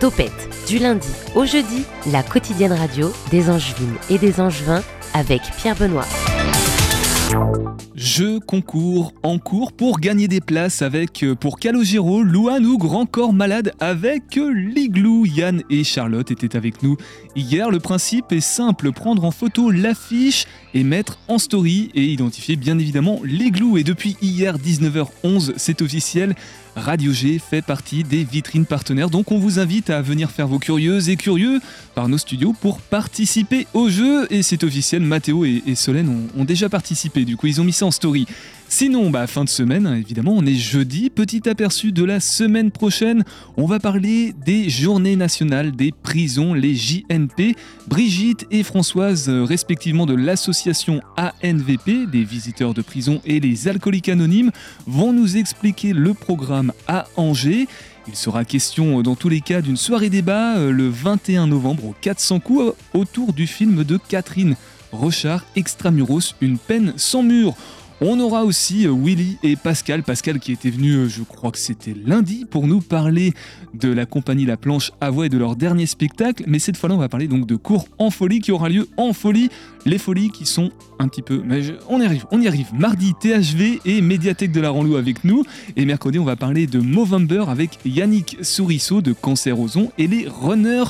Topette, du lundi au jeudi, la quotidienne radio des Angevines et des Angevins avec Pierre Benoît. Jeux, concours, en cours pour gagner des places avec, euh, pour Calogero, Louane ou Grand Corps Malade avec euh, Liglou. Yann et Charlotte étaient avec nous hier. Le principe est simple, prendre en photo l'affiche et mettre en story et identifier bien évidemment Liglou. Et depuis hier 19h11, c'est officiel, Radio G fait partie des vitrines partenaires. Donc on vous invite à venir faire vos curieuses et curieux par nos studios pour participer au jeu. Et c'est officiel, Mathéo et, Solène ont, ont déjà participé. Du coup, ils ont mis ça en story. Sinon, bah, fin de semaine, évidemment, on est jeudi. Petit aperçu de la semaine prochaine, on va parler des journées nationales des prisons, les JNP. Brigitte et Françoise, euh, respectivement de l'association ANVP, des visiteurs de prison et les alcooliques anonymes, vont nous expliquer le programme à Angers. Il sera question euh, dans tous les cas d'une soirée débat euh, le 21 novembre au 400 coups autour du film de Catherine Rochard, Extramuros, une peine sans mur. On aura aussi euh, Willy et Pascal. Pascal qui était venu, euh, je crois que c'était lundi, pour nous parler de la compagnie La Planche à Voix et de leur dernier spectacle. Mais cette fois-là, on va parler donc de cours en folie qui aura lieu en folie. Les folies qui sont un petit peu. Mais on y arrive, on y arrive. Mardi, THV et Médiathèque de la Ranlou avec nous. Et mercredi, on va parler de Movember avec Yannick Sourisseau de Cancer Ozon et les runners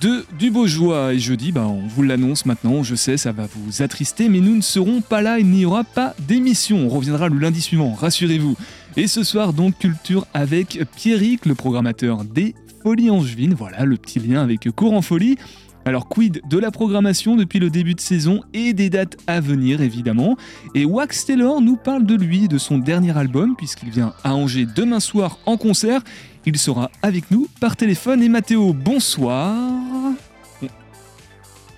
de du Beaujois. Et jeudi, bah, on vous l'annonce maintenant, je sais, ça va vous attrister, mais nous ne serons pas là, il n'y aura pas d'émission. On reviendra le lundi suivant, rassurez-vous. Et ce soir, donc, culture avec Pierrick, le programmateur des Folies Angevines. Voilà, le petit lien avec Cours en Folie. Alors quid de la programmation depuis le début de saison et des dates à venir évidemment. Et Wax Taylor nous parle de lui, de son dernier album, puisqu'il vient à Angers demain soir en concert. Il sera avec nous par téléphone. Et Mathéo, bonsoir.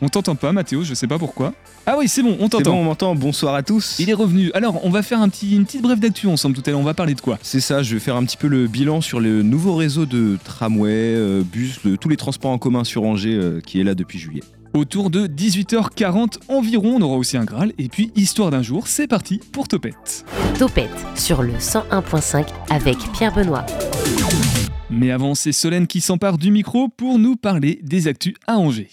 On t'entend pas, Mathéo, je sais pas pourquoi. Ah oui, c'est bon, on t'entend. Bon, on m'entend. Bonsoir à tous. Il est revenu. Alors, on va faire un petit, une petite brève d'actu ensemble tout à l'heure. On va parler de quoi? C'est ça, je vais faire un petit peu le bilan sur le nouveau réseau de tramway, euh, bus, tous les transports en commun sur Angers euh, qui est là depuis juillet. Autour de 18h40 environ, on aura aussi un Graal. Et puis, histoire d'un jour, c'est parti pour Topette. Topette sur le 101.5 avec Pierre Benoît. Mais avant, c'est Solène qui s'empare du micro pour nous parler des actus à Angers.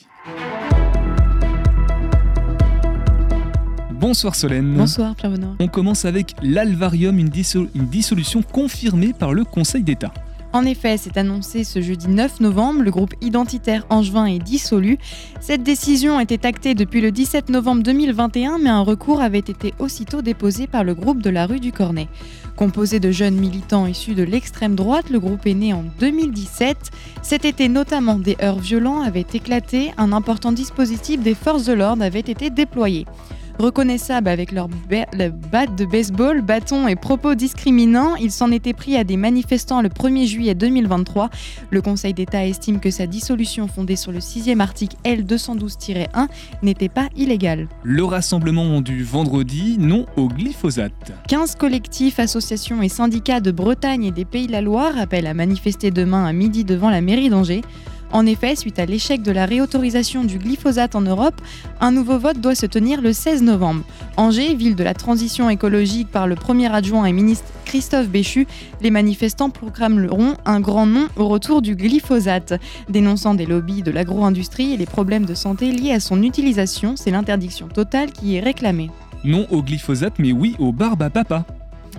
Bonsoir Solène. Bonsoir Pierre Benoît. On commence avec l'Alvarium, une, une dissolution confirmée par le Conseil d'État. En effet, c'est annoncé ce jeudi 9 novembre, le groupe identitaire angevin est dissolu. Cette décision était actée depuis le 17 novembre 2021, mais un recours avait été aussitôt déposé par le groupe de la rue du Cornet. Composé de jeunes militants issus de l'extrême droite, le groupe est né en 2017. Cet été, notamment, des heurts violents avaient éclaté, un important dispositif des forces de l'ordre avait été déployé reconnaissables avec leurs battes de baseball, bâtons et propos discriminants. Ils s'en étaient pris à des manifestants le 1er juillet 2023. Le Conseil d'État estime que sa dissolution fondée sur le 6e article L212-1 n'était pas illégale. Le rassemblement du vendredi, non au glyphosate. 15 collectifs, associations et syndicats de Bretagne et des Pays de la Loire appellent à manifester demain à midi devant la mairie d'Angers. En effet, suite à l'échec de la réautorisation du glyphosate en Europe, un nouveau vote doit se tenir le 16 novembre. Angers, ville de la transition écologique par le premier adjoint et ministre Christophe Béchu, les manifestants proclameront un grand non au retour du glyphosate. Dénonçant des lobbies de l'agro-industrie et les problèmes de santé liés à son utilisation, c'est l'interdiction totale qui est réclamée. Non au glyphosate, mais oui au barbe à papa.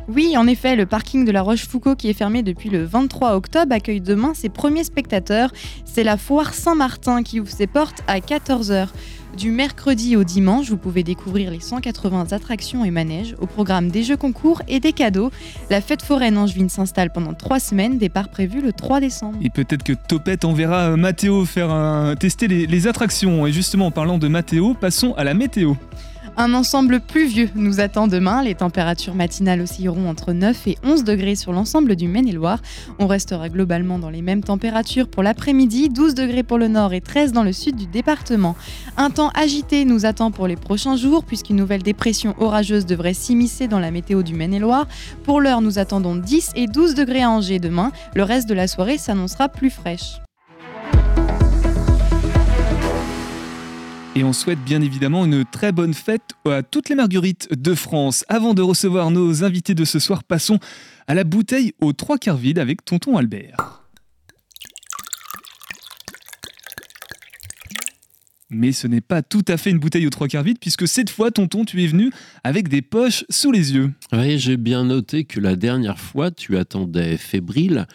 Oui, en effet, le parking de la Rochefoucauld, qui est fermé depuis le 23 octobre, accueille demain ses premiers spectateurs. C'est la foire Saint-Martin qui ouvre ses portes à 14h. Du mercredi au dimanche, vous pouvez découvrir les 180 attractions et manèges, au programme des jeux concours et des cadeaux. La fête foraine angevine s'installe pendant trois semaines, départ prévu le 3 décembre. Et peut-être que Topette enverra euh, Mathéo faire tester les, les attractions. Et justement, en parlant de Mathéo, passons à la météo. Un ensemble pluvieux nous attend demain. Les températures matinales oscilleront entre 9 et 11 degrés sur l'ensemble du Maine-et-Loire. On restera globalement dans les mêmes températures pour l'après-midi, 12 degrés pour le nord et 13 dans le sud du département. Un temps agité nous attend pour les prochains jours puisqu'une nouvelle dépression orageuse devrait s'immiscer dans la météo du Maine-et-Loire. Pour l'heure, nous attendons 10 et 12 degrés à Angers demain. Le reste de la soirée s'annoncera plus fraîche. Et on souhaite bien évidemment une très bonne fête à toutes les marguerites de France. Avant de recevoir nos invités de ce soir, passons à la bouteille aux trois quarts vide avec tonton Albert. Mais ce n'est pas tout à fait une bouteille aux trois quarts vide, puisque cette fois, tonton, tu es venu avec des poches sous les yeux. Oui, j'ai bien noté que la dernière fois, tu attendais fébrile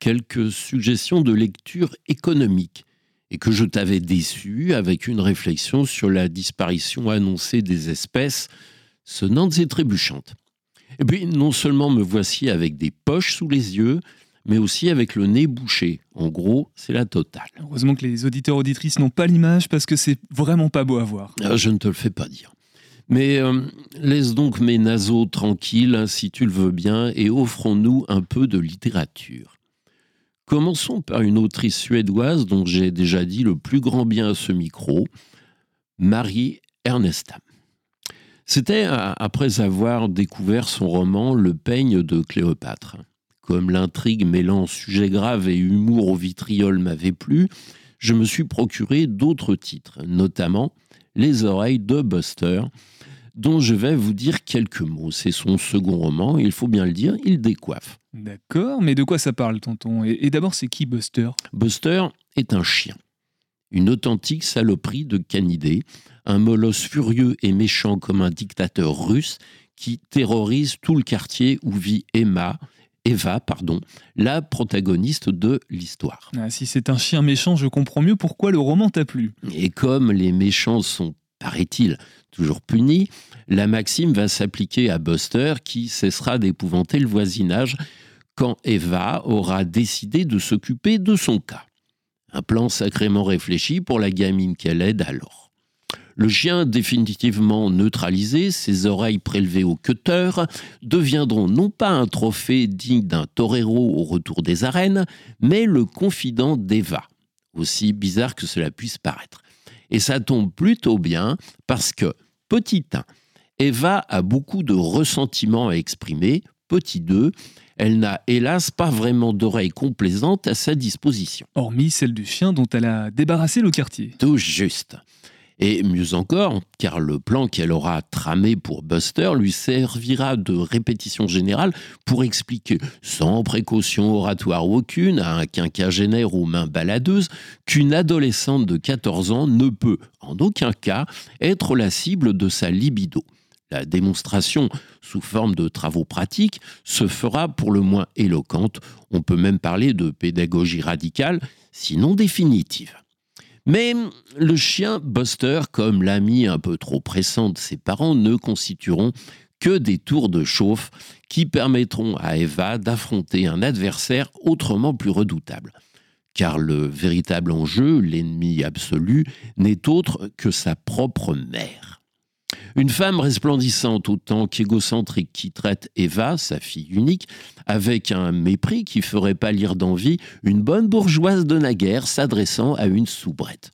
quelques suggestions de lecture économique et que je t'avais déçu avec une réflexion sur la disparition annoncée des espèces sonnantes et trébuchantes. Et puis, non seulement me voici avec des poches sous les yeux, mais aussi avec le nez bouché. En gros, c'est la totale. Heureusement que les auditeurs auditrices n'ont pas l'image parce que c'est vraiment pas beau à voir. Ah, je ne te le fais pas dire. Mais euh, laisse donc mes naseaux tranquilles, si tu le veux bien, et offrons-nous un peu de littérature. Commençons par une autrice suédoise dont j'ai déjà dit le plus grand bien à ce micro, Marie Ernestam. C'était après avoir découvert son roman Le peigne de Cléopâtre. Comme l'intrigue mêlant sujet grave et humour au vitriol m'avait plu, je me suis procuré d'autres titres, notamment Les oreilles de Buster, dont je vais vous dire quelques mots. C'est son second roman, il faut bien le dire, il décoiffe. D'accord, mais de quoi ça parle, tonton? Et, d'abord, c'est qui Buster? Buster est un chien, une authentique saloperie de canidé, un molosse furieux et méchant comme un dictateur russe qui terrorise tout le quartier où vit Emma, Eva, pardon, la protagoniste de l'histoire. Ah, si c'est un chien méchant, je comprends mieux pourquoi le roman t'a plu. Et comme les méchants sont, paraît-il, toujours punis, la maxime va s'appliquer à Buster qui cessera d'épouvanter le voisinage quand Eva aura décidé de s'occuper de son cas. Un plan sacrément réfléchi pour la gamine qu'elle aide alors. Le chien définitivement neutralisé, ses oreilles prélevées au cutter, deviendront non pas un trophée digne d'un torero au retour des arènes, mais le confident d'Eva, aussi bizarre que cela puisse paraître. Et ça tombe plutôt bien parce que, petit 1, Eva a beaucoup de ressentiments à exprimer, petit 2, elle n'a hélas pas vraiment d'oreilles complaisantes à sa disposition. Hormis celle du chien dont elle a débarrassé le quartier. Tout juste. Et mieux encore, car le plan qu'elle aura tramé pour Buster lui servira de répétition générale pour expliquer, sans précaution oratoire aucune, à un quinquagénaire aux mains baladeuses, qu'une adolescente de 14 ans ne peut, en aucun cas, être la cible de sa libido. La démonstration, sous forme de travaux pratiques, se fera pour le moins éloquente. On peut même parler de pédagogie radicale, sinon définitive. Mais le chien Buster, comme l'ami un peu trop pressant de ses parents, ne constitueront que des tours de chauffe qui permettront à Eva d'affronter un adversaire autrement plus redoutable. Car le véritable enjeu, l'ennemi absolu, n'est autre que sa propre mère. Une femme resplendissante autant qu'égocentrique qui traite Eva, sa fille unique, avec un mépris qui ferait pâlir d'envie une bonne bourgeoise de naguère s'adressant à une soubrette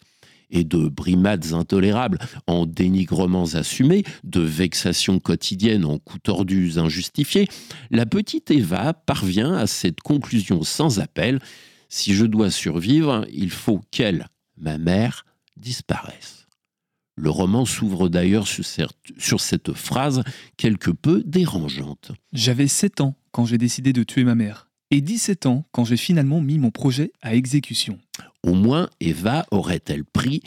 et de brimades intolérables en dénigrements assumés, de vexations quotidiennes en coups tordus injustifiés, la petite Eva parvient à cette conclusion sans appel si je dois survivre, il faut qu'elle, ma mère, disparaisse. Le roman s'ouvre d'ailleurs sur cette phrase quelque peu dérangeante. J'avais 7 ans quand j'ai décidé de tuer ma mère, et 17 ans quand j'ai finalement mis mon projet à exécution. Au moins, Eva aurait-elle pris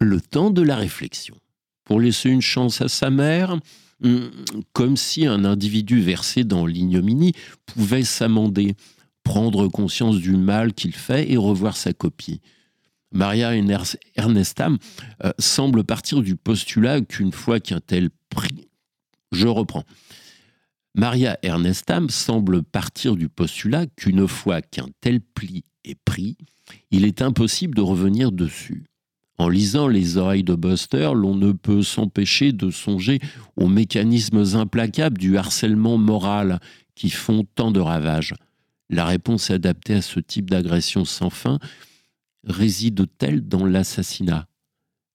le temps de la réflexion pour laisser une chance à sa mère hmm, comme si un individu versé dans l'ignominie pouvait s'amender, prendre conscience du mal qu'il fait et revoir sa copie. Maria Ernestam euh, semble partir du postulat qu'une fois qu'un tel prix... Je reprends. Maria Ernestam semble partir du postulat qu'une fois qu'un tel pli est pris, il est impossible de revenir dessus. En lisant Les oreilles de Buster, l'on ne peut s'empêcher de songer aux mécanismes implacables du harcèlement moral qui font tant de ravages. La réponse adaptée à ce type d'agression sans fin réside-t-elle dans l'assassinat?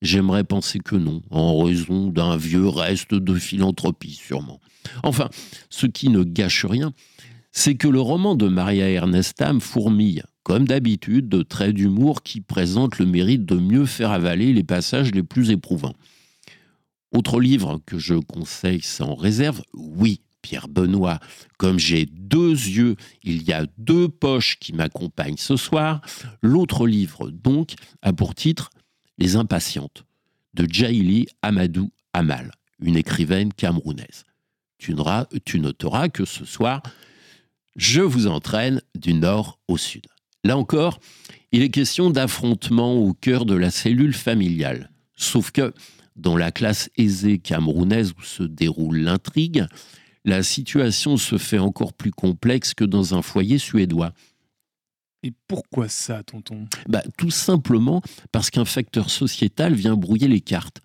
J'aimerais penser que non, en raison d'un vieux reste de philanthropie sûrement. Enfin, ce qui ne gâche rien, c'est que le roman de Maria Ernestam fourmille, comme d'habitude, de traits d'humour qui présentent le mérite de mieux faire avaler les passages les plus éprouvants. Autre livre que je conseille sans réserve, oui, Pierre Benoît, comme j'ai deux yeux, il y a deux poches qui m'accompagnent ce soir. L'autre livre, donc, a pour titre Les Impatientes, de Jaili Amadou Amal, une écrivaine camerounaise. Tu, noteras que ce soir, je vous entraîne du nord au sud. Là encore, il est question d'affrontement au cœur de la cellule familiale. Sauf que, dans la classe aisée camerounaise où se déroule l'intrigue, la situation se fait encore plus complexe que dans un foyer suédois. Et pourquoi ça, tonton? Bah, Tout simplement parce qu'un facteur sociétal vient brouiller les cartes.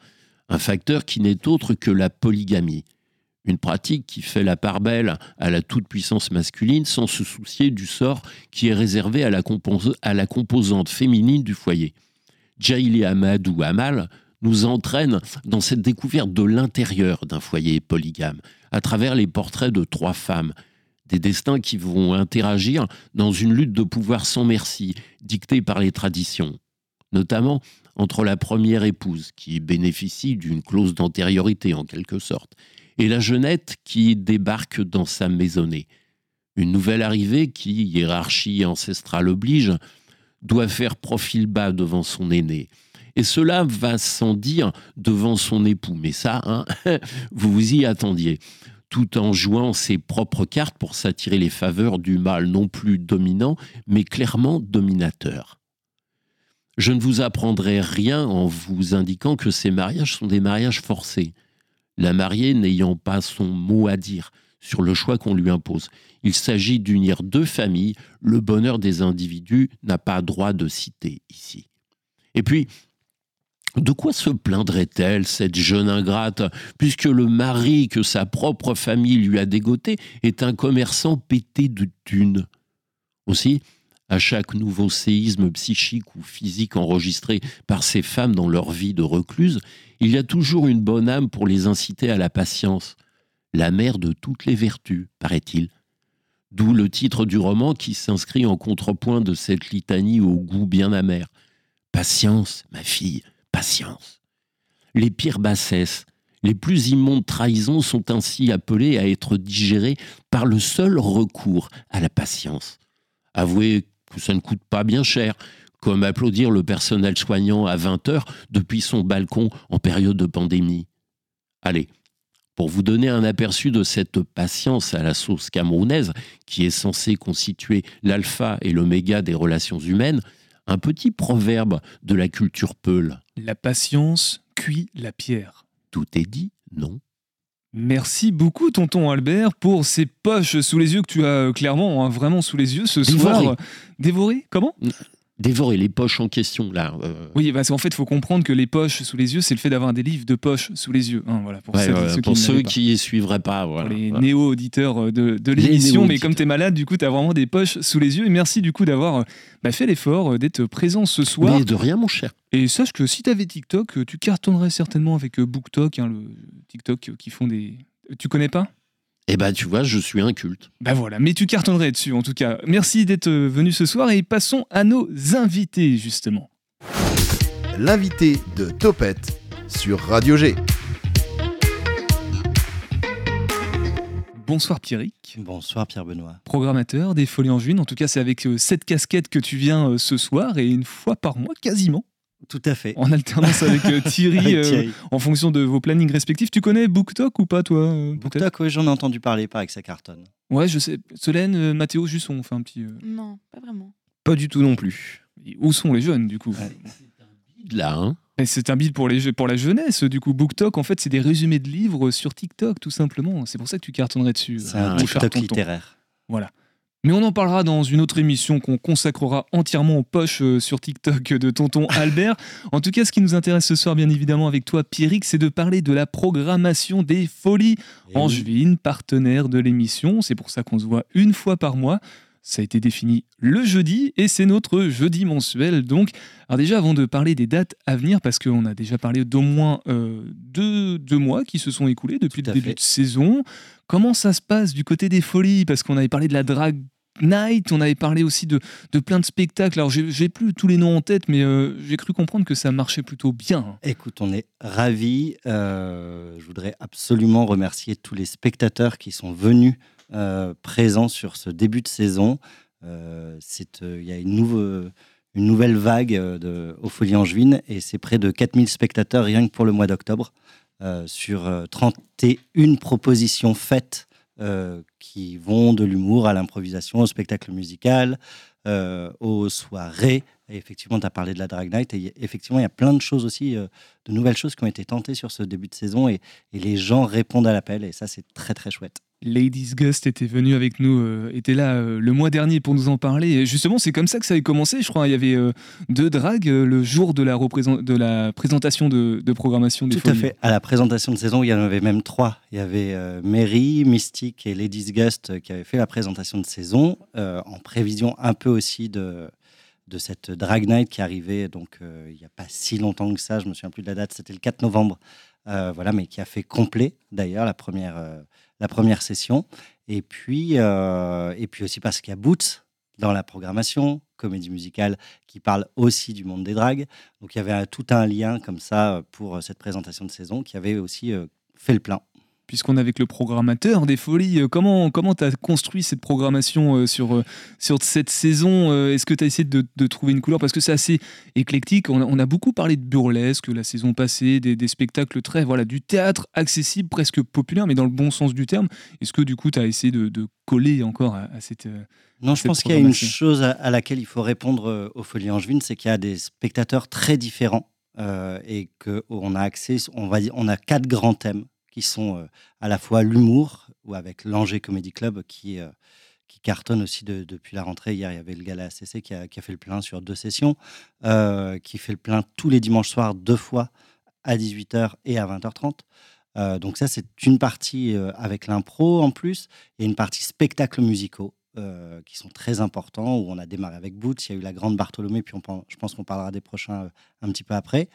Un facteur qui n'est autre que la polygamie. Une pratique qui fait la part belle à la toute-puissance masculine sans se soucier du sort qui est réservé à la, à la composante féminine du foyer. Jaili Amadou Amal nous entraîne dans cette découverte de l'intérieur d'un foyer polygame, à travers les portraits de trois femmes, des destins qui vont interagir dans une lutte de pouvoir sans merci, dictée par les traditions, notamment entre la première épouse, qui bénéficie d'une clause d'antériorité en quelque sorte, et la jeunette qui débarque dans sa maisonnée. Une nouvelle arrivée qui, hiérarchie ancestrale oblige, doit faire profil bas devant son aîné, et cela va sans dire devant son époux. Mais ça, hein, vous vous y attendiez. Tout en jouant ses propres cartes pour s'attirer les faveurs du mâle non plus dominant, mais clairement dominateur. Je ne vous apprendrai rien en vous indiquant que ces mariages sont des mariages forcés. La mariée n'ayant pas son mot à dire sur le choix qu'on lui impose. Il s'agit d'unir deux familles, le bonheur des individus n'a pas droit de citer ici. Et puis, de quoi se plaindrait-elle, cette jeune ingrate, puisque le mari que sa propre famille lui a dégoté est un commerçant pété de thunes? Aussi, à chaque nouveau séisme psychique ou physique enregistré par ces femmes dans leur vie de recluse, il y a toujours une bonne âme pour les inciter à la patience, la mère de toutes les vertus, paraît-il. D'où le titre du roman qui s'inscrit en contrepoint de cette litanie au goût bien amer. Patience, ma fille, patience. Les pires bassesses, les plus immondes trahisons sont ainsi appelées à être digérées par le seul recours à la patience. Avouez que ça ne coûte pas bien cher, comme applaudir le personnel soignant à 20 heures depuis son balcon en période de pandémie. Allez, pour vous donner un aperçu de cette patience à la sauce camerounaise, qui est censée constituer l'alpha et l'oméga des relations humaines, un petit proverbe de la culture peule. La patience cuit la pierre. Tout est dit, non Merci beaucoup, tonton Albert, pour ces poches sous les yeux que tu as clairement hein, vraiment sous les yeux ce soir. Dévoré Comment? Dévorer les poches en question là. Euh. Oui, parce qu'en fait, il faut comprendre que les poches sous les yeux, c'est le fait d'avoir des livres de poche sous les yeux. Hein, voilà, pour, ceux, qui ne suivraient pas. Voilà. Pour les néo-auditeurs euh, de, de l'émission, mais comme tu es malade, du coup, tu as vraiment des poches sous les yeux. Et merci du coup d'avoir euh, bah, fait l'effort d'être présent ce soir. Mais de rien, mon cher. Et sache que si tu avais TikTok, tu cartonnerais certainement avec BookTok, hein, le TikTok qui font des. Tu connais pas? Eh ben, tu vois, je suis un culte. Ben voilà, mais tu cartonnerais dessus en tout cas. Merci d'être venu ce soir et passons à nos invités justement. L'invité de Topette sur Radio G. Bonsoir Pierrick. Bonsoir Pierre Benoît. Programmateur des Folies en Juin. En tout cas, c'est avec euh, cette casquette que tu viens euh, ce soir et une fois par mois quasiment. Tout à fait. En alternance avec euh, Thierry, euh, en fonction de vos plannings respectifs. Tu connais BookTok ou pas, toi euh, BookTok, oui, j'en ai entendu parler, pas avec sa cartonne. Ouais, je sais. Solène, Mathéo, juste on fait un petit. Non, pas vraiment. Pas du tout non plus. où sont les jeunes, du coup? Là, hein c'est un bide pour, les, pour la jeunesse, du coup. BookTok, en fait, c'est des résumés de livres sur TikTok, tout simplement. C'est pour ça que tu cartonnerais dessus. C'est un TikTok littéraire. Voilà. Mais on en parlera dans une autre émission qu'on consacrera entièrement aux poches euh, sur TikTok de tonton Albert. en tout cas, ce qui nous intéresse ce soir, bien évidemment, avec toi, Pierrick, c'est de parler de la programmation des folies. Eh Angevine, partenaire de l'émission. C'est pour ça qu'on se voit une fois par mois. Ça a été défini le jeudi et c'est notre jeudi mensuel. Donc, alors déjà, avant de parler des dates à venir, parce qu'on a déjà parlé d'au moins euh, deux, mois qui se sont écoulés depuis le début de saison, comment ça se passe du côté des folies? Parce qu'on avait parlé de la drague Night, on avait parlé aussi de, de plein de spectacles. Alors j'ai plus tous les noms en tête, mais euh, j'ai cru comprendre que ça marchait plutôt bien. Écoute, on est ravis. Euh, je voudrais absolument remercier tous les spectateurs qui sont venus euh, présents sur ce début de saison. Il y a une nouvelle vague de, aux Folies Angevines et c'est près de 4000 spectateurs rien que pour le mois d'octobre sur 31 propositions faites euh, qui vont de l'humour à l'improvisation, au spectacle musical, euh, aux soirées. Et effectivement, tu as parlé de la Drag Night. Et effectivement, il y a plein de choses aussi, euh, de nouvelles choses qui ont été tentées sur ce début de saison. Et les gens répondent à l'appel. Et ça, c'est très, très chouette. Ladies Gust était venu avec nous, euh, était là euh, le mois dernier pour nous en parler. Et justement, c'est comme ça que ça a commencé, je crois. Il y avait euh, deux dragues le jour de la, de la présentation de, programmation des Tout à fait. À la présentation de saison, il y en avait même trois. Il y avait Mary, Mystique et Ladies Gust qui avaient fait la présentation de saison, en prévision un peu aussi de, de cette Drag Night qui arrivait donc il n'y a pas si longtemps que ça. Je me souviens plus de la date. C'était le 4 novembre. voilà, mais qui a fait complet d'ailleurs la première la première session. Et puis, euh, et puis aussi parce qu'il y a Boots dans la programmation, comédie musicale qui parle aussi du monde des dragues. Donc il y avait tout un lien comme ça pour euh, cette présentation de saison qui avait aussi euh, fait le plein puisqu'on est avec le programmateur des Folies. Euh, comment comment tu as construit cette programmation euh, sur, euh, sur cette saison Est-ce que tu as essayé de, de, trouver une couleur? Parce que c'est assez éclectique. On a, beaucoup parlé de burlesque la saison passée, des, des, spectacles très, voilà, du théâtre accessible, presque populaire, mais dans le bon sens du terme. Est-ce que du coup, tu as essayé de, de, coller encore à, cette. Non, je pense qu'il y a une chose à, laquelle il faut répondre aux Folies Angevines, c'est qu'il y a des spectateurs très différents. et qu'on a accès, on va dire, on a quatre grands thèmes qui sont euh, à la fois l'humour, ou avec l'Angers Comedy Club qui, euh, qui cartonne aussi depuis la rentrée. Hier, il y avait le Gala ACC qui a, qui a fait le plein sur deux sessions, euh, qui fait le plein tous les dimanches soirs, deux fois, à 18h et à 20h30. donc ça, c'est une partie avec l'impro en plus, et une partie spectacles musicaux. Qui sont très importants, où on a démarré avec Boots, il y a eu la Grande Bartholomé, puis on, je pense qu'on parlera des prochains un petit peu après.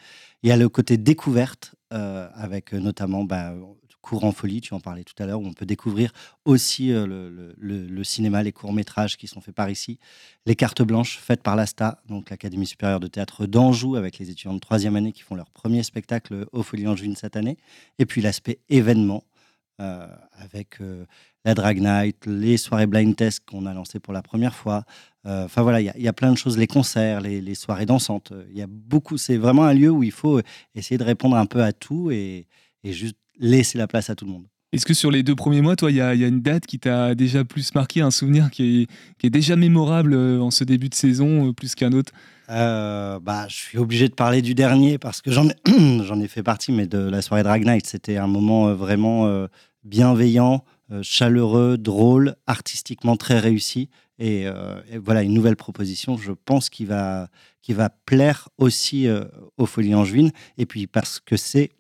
Il y a le côté découverte, euh, avec euh, notamment bah, Courant Folie, tu en parlais tout à l'heure, où on peut découvrir aussi euh, le, cinéma, les courts-métrages qui sont faits par ici, les cartes blanches faites par l'ASTA, donc l'Académie supérieure de théâtre d'Anjou, avec les étudiants de troisième année qui font leur premier spectacle au Folie Angevine cette année, et puis l'aspect événement, avec la Drag Night, les soirées blind test qu'on a lancées pour la première fois. Enfin voilà, il y, a plein de choses, les concerts, les, les soirées dansantes. Il y a beaucoup, c'est vraiment un lieu où il faut essayer de répondre un peu à tout et, et juste laisser la place à tout le monde. Est-ce que sur les deux premiers mois, toi, il y, a une date qui t'a déjà plus marqué, un souvenir qui est, qui est déjà mémorable euh, en ce début de saison, euh, plus qu'un autre? Euh, bah, je suis obligé de parler du dernier parce que j'en ai, j'en ai fait partie, mais de la soirée Drag Night, c'était un moment vraiment bienveillant, chaleureux, drôle, artistiquement très réussi. Et, voilà, une nouvelle proposition, je pense, qui va, plaire aussi aux Folies Angevines. Et puis parce que c'est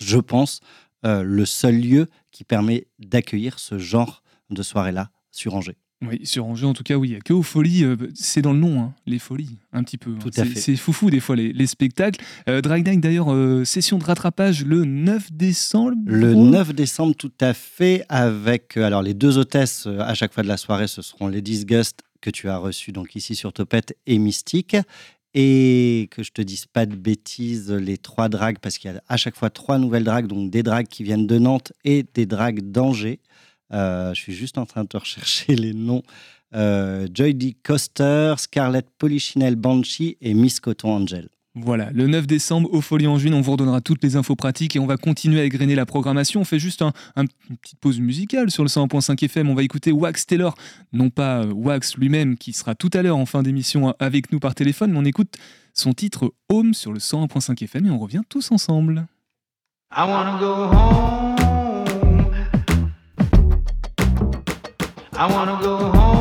je pense, euh, le seul lieu qui permet d'accueillir ce genre de soirée-là sur Angers. Oui, sur Angers, en tout cas, oui. Il n'y a que aux folies, euh, c'est dans le nom, hein, les folies, un petit peu. Hein. Tout à fait. C'est foufou, des fois, les, spectacles. Euh, Drag d'ailleurs, session de rattrapage le 9 décembre. Le 9 décembre, tout à fait, avec alors les deux hôtesses à chaque fois de la soirée, ce seront les Disgust que tu as reçu donc ici sur Topette et Mystique. Et que je te dise pas de bêtises, les trois dragues, parce qu'il y a à chaque fois trois nouvelles dragues, donc des dragues qui viennent de Nantes et des dragues d'Angers. Euh, je suis juste en train de rechercher les noms. Euh, Joy D. Coster, Scarlett Polichinelle Banshee et Miss Coton Angel. Voilà, le 9 décembre au Folie en Juin, on vous redonnera toutes les infos pratiques et on va continuer à égrener la programmation. On fait juste un, une petite pause musicale sur le 101.5 FM. On va écouter Wax Taylor, non pas euh, Wax lui-même qui sera tout à l'heure en fin d'émission avec nous par téléphone, mais on écoute son titre Home sur le 101.5 FM et on revient tous ensemble. I wanna go home. I wanna go home.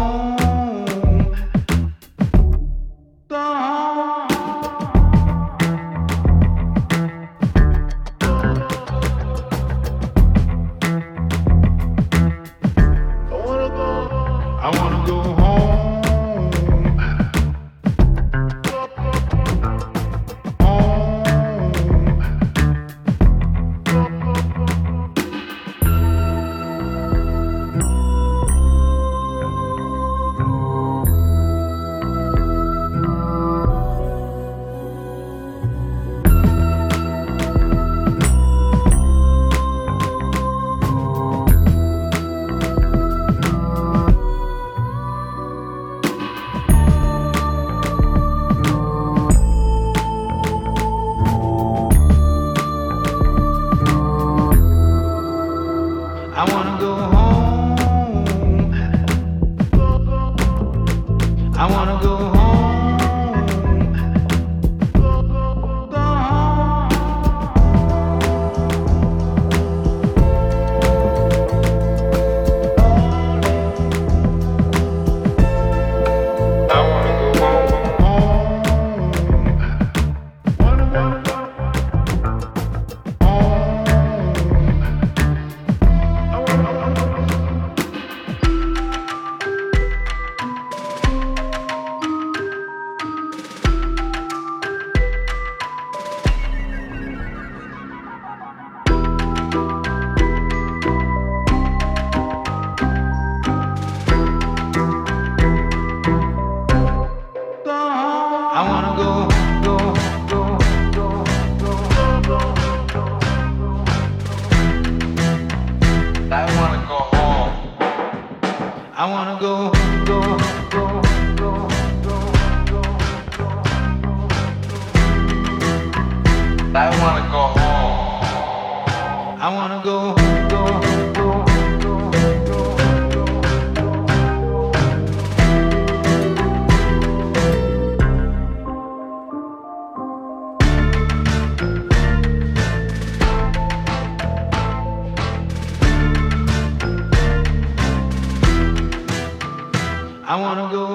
I wanna go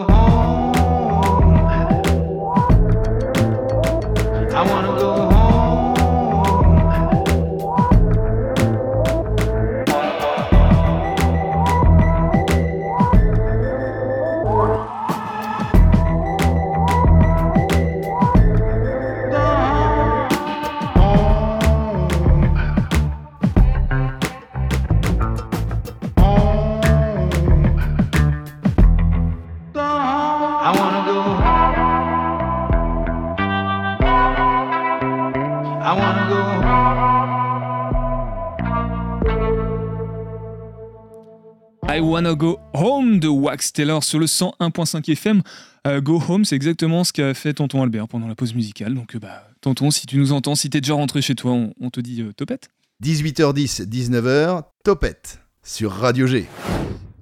Wanna Go Home de Wax Taylor sur le 101.5 FM. Euh, go Home, c'est exactement ce qu'a fait Tonton Albert pendant la pause musicale. Donc, euh, bah, Tonton, si tu nous entends, si t'es déjà rentré chez toi, on, on te dit euh, topette. 18h10, 19h, Topette sur Radio G.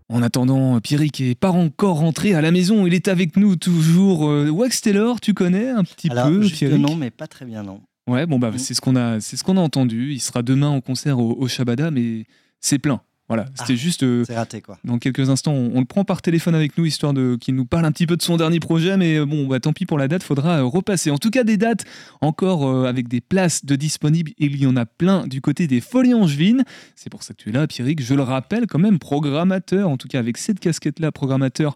En attendant, Pierrick est pas encore rentré à la maison. Il est avec nous toujours. Euh, Wax Taylor, tu connais un petit Alors, peu, juste Pierrick? non, mais pas très bien, non. Ouais, bon bah Mm. c'est ce qu'on a, c'est ce qu'on a entendu. Il sera demain en concert au, au Shabada, mais c'est plein. Voilà, c'était Ah. juste. euh, C'est raté, quoi. dans quelques instants, on, on le prend par téléphone avec nous histoire de qu'il nous parle un petit peu de son dernier projet. Mais euh, bon, bah tant pis pour la date, faudra euh, repasser. En tout cas, des dates encore euh, avec des places de disponibles. Il y en a plein du côté des Folies Angevines. C'est pour ça que tu es là, Pierrick. Je le rappelle, quand même programmateur. En tout cas, avec cette casquette-là, programmateur.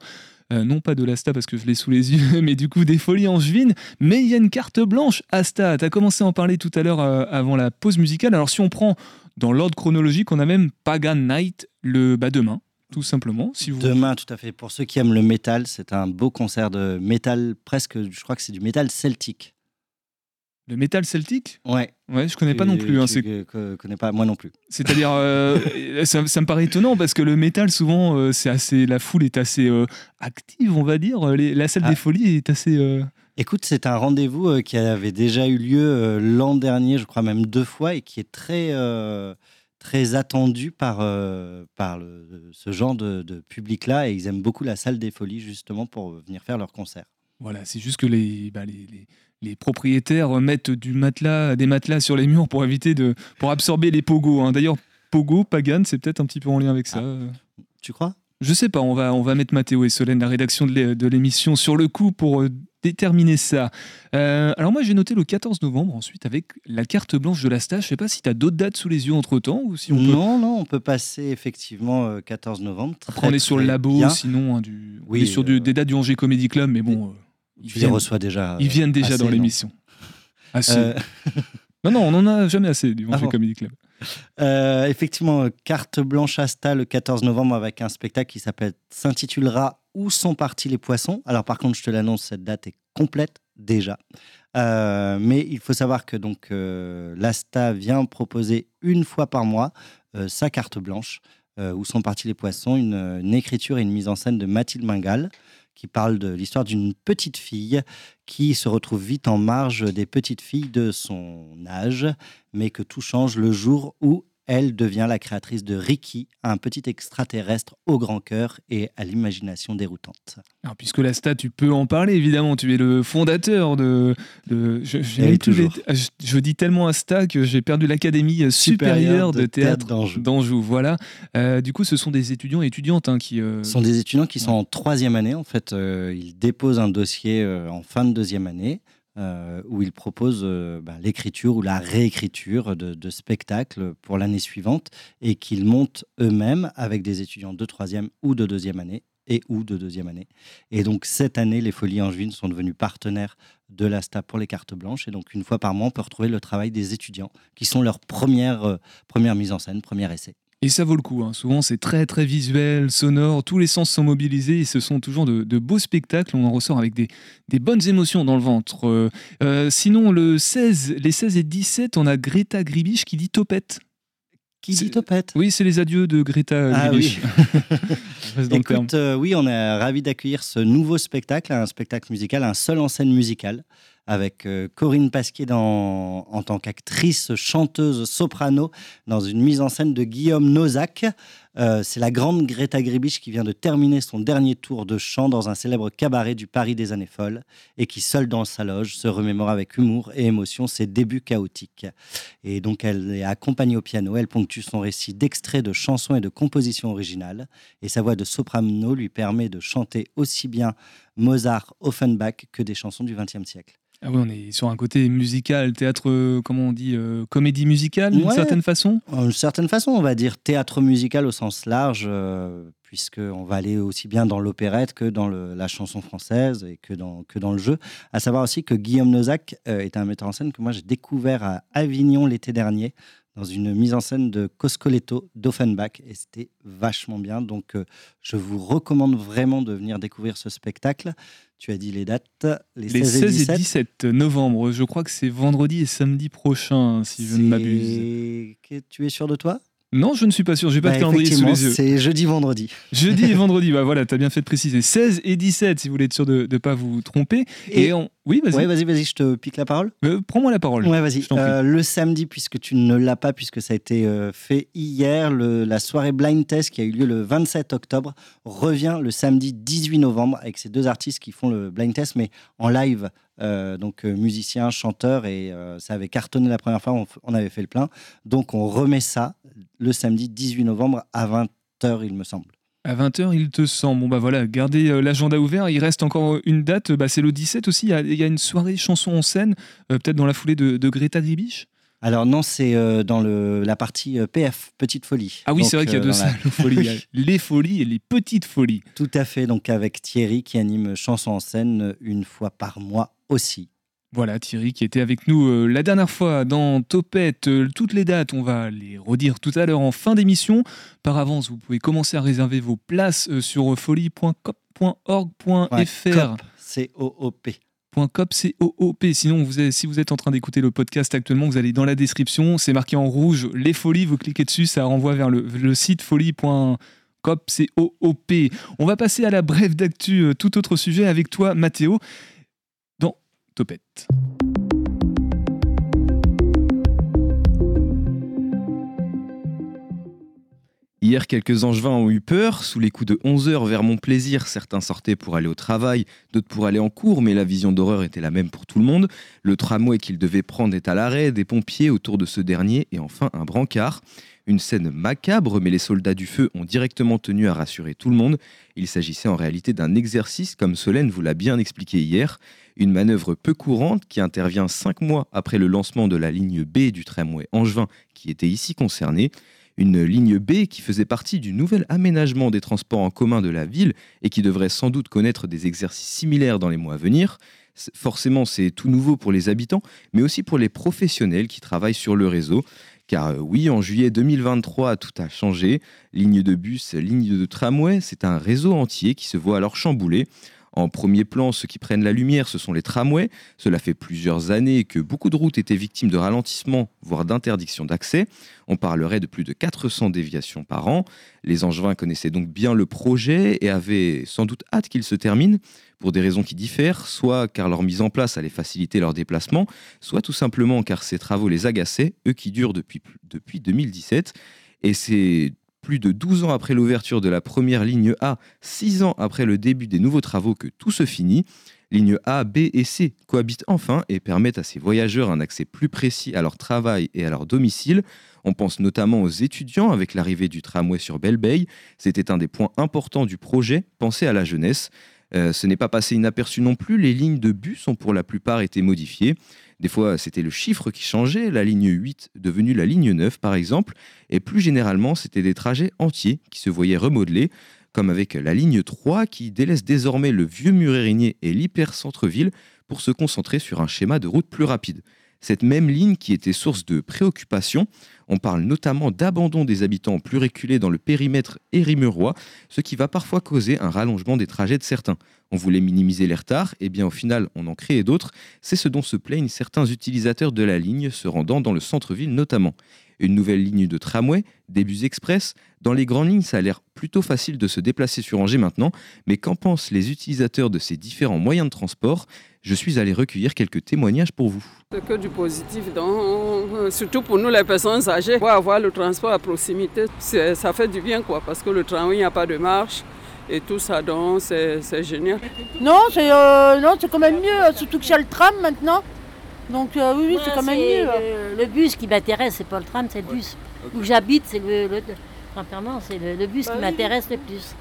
euh, non pas de l'Asta parce que je l'ai sous les yeux, mais du coup des folies angevines. Mais il y a une carte blanche, Asta. Tu as commencé à en parler tout à l'heure euh, avant la pause musicale. Alors si on prend dans l'ordre chronologique, on a même Pagan Night le bah, demain, tout simplement. Si. Demain, tout à fait. Pour ceux qui aiment le métal, c'est un beau concert de métal, presque, je crois que c'est du métal celtique. Le métal celtique Ouais. Ouais, je connais pas non plus. hein, connais pas, moi non plus. C'est-à-dire, euh, ça, ça me paraît étonnant parce que le métal, souvent, euh, c'est assez, la foule est assez euh, active, on va dire. Les- la salle Ah. des folies est assez. Écoute, c'est un rendez-vous qui avait déjà eu lieu l'an dernier, je crois même deux fois, et qui est très, très attendu par, par le- ce genre de, de public-là. Et ils aiment beaucoup la salle des folies, justement, pour venir faire leur concert. Voilà, c'est juste que les, bah, les, les- les propriétaires mettent du matelas, des matelas sur les murs pour éviter de, pour absorber les pogos. hein. D'ailleurs, pogo, pagan, c'est peut-être un petit peu en lien avec ça. Tu crois? Je sais pas, on va, on va mettre Mathéo et Solène, la rédaction de l'é- de l'émission, sur le coup pour euh, déterminer ça. Euh, alors moi, j'ai noté le 14 novembre, ensuite, avec la carte blanche de la stage. Je sais pas si tu as d'autres dates sous les yeux entre-temps, ou si on peut... Non, non, on peut passer effectivement euh, 14 novembre. Après, on est sur le labo, bien. sinon, hein, du... on Oui, est sur du- euh, des dates du Angers Comedy Club, mais bon, ils, Tu les viennent, reçois déjà. ils viennent déjà assez, dans l'émission. Assez. Euh, Non, non, on en a jamais assez du Ah bon. Comedy Club. Euh, effectivement, euh, carte blanche Asta le 14 novembre avec un spectacle qui s'appelle s'intitulera Où sont partis les poissons? Alors par contre, je te l'annonce, cette date est complète déjà. Euh, mais il faut savoir que donc l'Asta vient proposer une fois par mois sa carte blanche Où sont partis les poissons, une, une écriture et une mise en scène de Mathilde Mingal qui parle de l'histoire d'une petite fille qui se retrouve vite en marge des petites filles de son âge mais que tout change le jour où elle devient la créatrice de Ricky, un petit extraterrestre au grand cœur et à l'imagination déroutante. Alors, puisque la stat, tu peux en parler, évidemment. Tu es le fondateur de. de je, toujours. les- dis tellement Asta que j'ai perdu l'Académie supérieure de, théâtre, d'Anjou. d'Anjou. Voilà. Euh, du coup, ce sont des étudiants et étudiantes hein, qui. euh, Ce sont des étudiants qui sont en troisième année. En fait, euh, ils déposent un dossier euh, en fin de deuxième année euh, où ils proposent euh, bah, l'écriture ou la réécriture de, spectacles pour l'année suivante et qu'ils montent eux-mêmes avec des étudiants de troisième ou de deuxième année et ou de deuxième année. Et donc cette année, les Folies Angevines sont devenus partenaires de l'ASTA pour les cartes blanches. Et donc une fois par mois, on peut retrouver le travail des étudiants qui sont leur première, euh, première mise en scène, premier essai. Et ça vaut le coup. hein. Souvent, c'est très, très visuel, sonore. Tous les sens sont mobilisés et ce sont toujours de, de beaux spectacles. On en ressort avec des, des bonnes émotions dans le ventre. Euh, euh, sinon, le 16, les 16 et 17, on a Greta Gribisch qui dit topette. Qui dit topette Oui, c'est les adieux de Greta Ah terme. Écoute, euh, oui, on est ravis d'accueillir ce nouveau spectacle, un spectacle musical, un seul en scène musicale, avec euh, Corinne Pasquier en tant qu'actrice, chanteuse, soprano, dans une mise en scène de Guillaume Nozac. Euh, C'est la grande Greta Gribich qui vient de terminer son dernier tour de chant dans un célèbre cabaret du Paris des années folles et qui, seule dans sa loge, se remémore avec humour et émotion ses débuts chaotiques. Et donc, elle est accompagnée au piano. Elle ponctue son récit d'extraits de chansons et de compositions originales. Et sa voix de soprano lui permet de chanter aussi bien Mozart, Offenbach que des chansons du XXe siècle. Ah oui, on est sur un côté musical, théâtre, euh, comment on dit, euh, comédie musicale d'une Ouais. certaine façon? D'une certaine façon, on va dire théâtre musical au sens large, euh, puisqu'on va aller aussi bien dans l'opérette que dans le- la chanson française et que dans, que dans le jeu. À savoir aussi que Guillaume Nozac euh, est un metteur en scène que moi j'ai découvert à Avignon l'été dernier dans une mise en scène de Coscoletto d'Offenbach et c'était vachement bien. Donc euh, je vous recommande vraiment de venir découvrir ce spectacle. Tu as dit les dates, les, Les 16, 16 et 17. 17 novembre, je crois que c'est vendredi et samedi prochain, si je ne m'abuse. Tu es sûr de toi? Non, je ne suis pas sûr, j'ai pas Bah, de calendrier sous les yeux. C'est jeudi, vendredi. Jeudi et vendredi, bah voilà, t'as bien fait de préciser. 16 et 17, si vous voulez être sûr de ne pas vous tromper. Et, Et- on... Oui, vas-y, Ouais, vas-y, vas-y, je te pique la parole. Euh, prends-moi la parole. Ouais, vas-y. Euh, le samedi, puisque tu ne l'as pas, puisque ça a été euh, fait hier, le- la soirée Blind Test qui a eu lieu le 27 octobre revient le samedi 18 novembre avec ces deux artistes qui font le Blind Test, mais en live. Donc musiciens, chanteurs, et ça avait cartonné la première fois, on, on avait fait le plein. Donc on remet ça le samedi 18 novembre à 20h, il me semble. À 20h, il te semble. Bon, bah voilà, gardez euh, l'agenda ouvert. Il reste encore une date. Bah, c'est le 17 aussi. Il y a, il y a une soirée chanson en scène, euh, peut-être dans la foulée de, de Greta Gribich. Alors non, c'est euh, dans le, la partie euh, PF, Petite Folie. Ah oui, c'est vrai qu'il y a euh, deux la- salles folies. Les folies et les petites folies. Tout à fait, donc avec Thierry qui anime Chanson en scène euh, une fois par mois aussi. Voilà, Thierry qui était avec nous euh, la dernière fois dans Topette. Euh, toutes les dates, on va les redire tout à l'heure en fin d'émission. Par avance, vous pouvez commencer à réserver vos places euh, sur folie.cop.org.fr. COP, C-O-O-P. .cop, c'est OOP. Sinon, vous si vous êtes en train d'écouter le podcast actuellement, vous allez dans la description, c'est marqué en rouge les folies, vous cliquez dessus, ça renvoie vers le, le site folie.cop, c'est OOP. On va passer à la brève d'actu, tout autre sujet avec toi, Mathéo, Hier, quelques angevins ont eu peur. Sous les coups de 11 heures vers mon plaisir, certains sortaient pour aller au travail, d'autres pour aller en cours, mais la vision d'horreur était la même pour tout le monde. Le tramway qu'ils devaient prendre est à l'arrêt, des pompiers autour de ce dernier, et enfin un brancard. Une scène macabre, mais les soldats du feu ont directement tenu à rassurer tout le monde. Il s'agissait en réalité d'un exercice, comme Solène vous l'a bien expliqué hier. Une manœuvre peu courante qui intervient cinq mois après le lancement de la ligne B du tramway angevin qui était ici concernée. Une ligne B qui faisait partie du nouvel aménagement des transports en commun de la ville et qui devrait sans doute connaître des exercices similaires dans les mois à venir. Forcément, c'est tout nouveau pour les habitants, mais aussi pour les professionnels qui travaillent sur le réseau. Car euh, oui, en juillet 2023, tout a changé. Ligne de bus, ligne de tramway, c'est un réseau entier qui se voit alors chamboulé. En premier plan, ceux qui prennent la lumière, ce sont les tramways. Cela fait plusieurs années que beaucoup de routes étaient victimes de ralentissements, voire d'interdiction d'accès. On parlerait de plus de 400 déviations par an. Les Angevins connaissaient donc bien le projet et avaient sans doute hâte qu'il se termine, pour des raisons qui diffèrent, soit car leur mise en place allait faciliter leur déplacement, soit tout simplement car ces travaux les agaçaient, eux qui durent depuis, depuis 2017. Et c'est plus de 12 ans après l'ouverture de la première ligne A, 6 ans après le début des nouveaux travaux que tout se finit. Ligne A, B et C cohabitent enfin et permettent à ces voyageurs un accès plus précis à leur travail et à leur domicile. On pense notamment aux étudiants avec l'arrivée du tramway sur Belle-Bay. C'était un des points importants du projet, penser à la jeunesse. Euh, ce n'est pas passé inaperçu non plus, les lignes de bus ont pour la plupart été modifiées. Des fois, c'était le chiffre qui changeait, la ligne 8 devenue la ligne 9 par exemple, et plus généralement, c'était des trajets entiers qui se voyaient remodelés, comme avec la ligne 3 qui délaisse désormais le vieux mur et l'hyper-centre-ville pour se concentrer sur un schéma de route plus rapide. Cette même ligne qui était source de préoccupation, on parle notamment d'abandon des habitants plus reculés dans le périmètre érimurois, ce qui va parfois causer un rallongement des trajets de certains. On voulait minimiser les retards, et bien au final on en créait d'autres, c'est ce dont se plaignent certains utilisateurs de la ligne se rendant dans le centre-ville notamment. Une nouvelle ligne de tramway, des bus express. Dans les grandes lignes, ça a l'air plutôt facile de se déplacer sur Angers maintenant, mais qu'en pensent les utilisateurs de ces différents moyens de transport? Je suis allé recueillir quelques témoignages pour vous. C'est que du positif, donc, surtout pour nous les personnes âgées, pour avoir le transport à proximité, ça fait du bien quoi, parce que le tramway, il n'y a pas de marche et tout ça, donc c'est génial. Non, c'est euh, non, c'est quand même mieux, surtout que j'ai le tram maintenant. Donc euh, oui, oui, c'est quand même mieux. Le, le bus qui m'intéresse, c'est pas le tram, c'est le bus. Où j'habite, c'est le, le- c'est le, le bus Bah qui oui. m'intéresse le plus.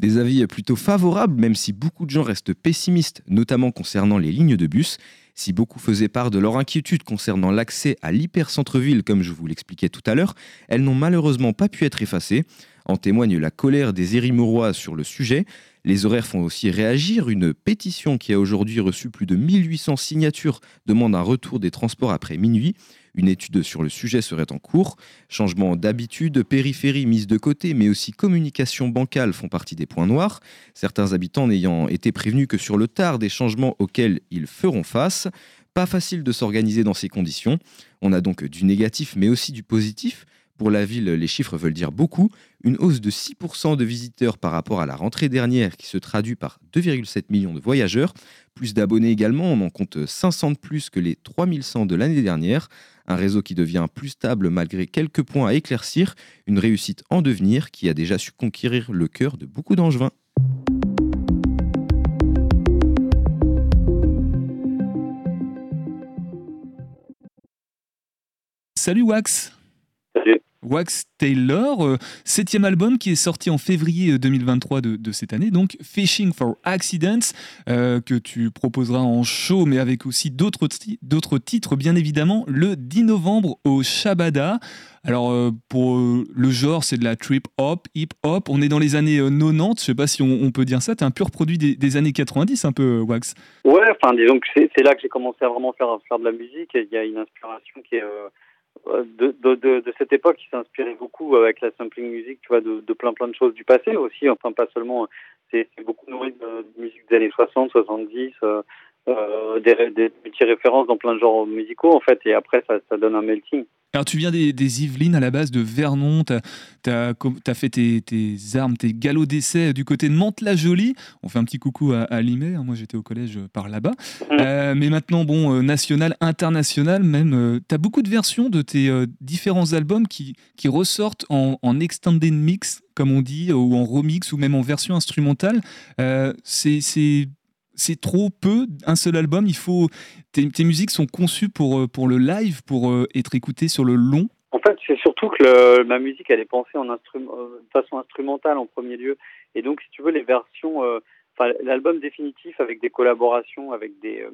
Des avis plutôt favorables, même si beaucoup de gens restent pessimistes, notamment concernant les lignes de bus. Si beaucoup faisaient part de leur inquiétude concernant l'accès à l'hyper-centre-ville, comme je vous l'expliquais tout à l'heure, elles n'ont malheureusement pas pu être effacées. En témoigne la colère des Érimourois sur le sujet. Les horaires font aussi réagir. Une pétition qui a aujourd'hui reçu plus de 1800 signatures demande un retour des transports après minuit. Une étude sur le sujet serait en cours. Changement d'habitude, périphérie mise de côté, mais aussi communication bancale font partie des points noirs. Certains habitants n'ayant été prévenus que sur le tard des changements auxquels ils feront face. Pas facile de s'organiser dans ces conditions. On a donc du négatif, mais aussi du positif. Pour la ville, les chiffres veulent dire beaucoup. Une hausse de 6% de visiteurs par rapport à la rentrée dernière qui se traduit par 2,7 millions de voyageurs. Plus d'abonnés également, on en compte 500 de plus que les 3100 de l'année dernière. Un réseau qui devient plus stable malgré quelques points à éclaircir. Une réussite en devenir qui a déjà su conquérir le cœur de beaucoup d'angevins. Salut Wax Salut. Wax Taylor, euh, septième album qui est sorti en février euh, 2023 de, de cette année, donc Fishing for Accidents, euh, que tu proposeras en show, mais avec aussi d'autres ti- d'autres titres, bien évidemment, le 10 novembre au Shabada. Alors, euh, pour euh, le genre, c'est de la trip hop, hip hop. On est dans les années euh, 90, je sais pas si on, peut dire ça. T'es un pur produit des, des années 90, un peu, euh, Wax. Ouais, enfin, disons que c'est là que j'ai commencé à vraiment faire, faire de la musique. Il y a une inspiration qui est euh, de, de, de, de cette époque qui s'est inspirée beaucoup avec la sampling music, tu vois, de, plein plein de choses du passé aussi. Enfin, pas seulement, c'est beaucoup nourri de, musique des années 60, 70, euh, euh, des, des petits références dans plein de genres musicaux en fait. Et après, ça, ça donne un melting. Alors, tu viens des, des Yvelines à la base de Vernon, tu as, fait tes, tes armes, tes galops d'essai du côté de Mantes-la-Jolie. On fait un petit coucou à, à Limay, hein, moi j'étais au collège euh, par là-bas. Euh, mais maintenant, bon, euh, national, international même, tu as beaucoup de versions de tes euh, différents albums qui, qui ressortent en, en extended mix, comme on dit, ou en remix, ou même en version instrumentale. Euh, c'est c'est- trop peu, un seul album. Il faut tes, tes musiques sont conçues pour, euh, pour le live, pour euh, être écoutées sur le long? En fait, c'est surtout que ma musique, elle est pensée en euh, de façon instrumentale en premier lieu. Et donc, si tu veux, les versions, l'album définitif avec des collaborations avec des,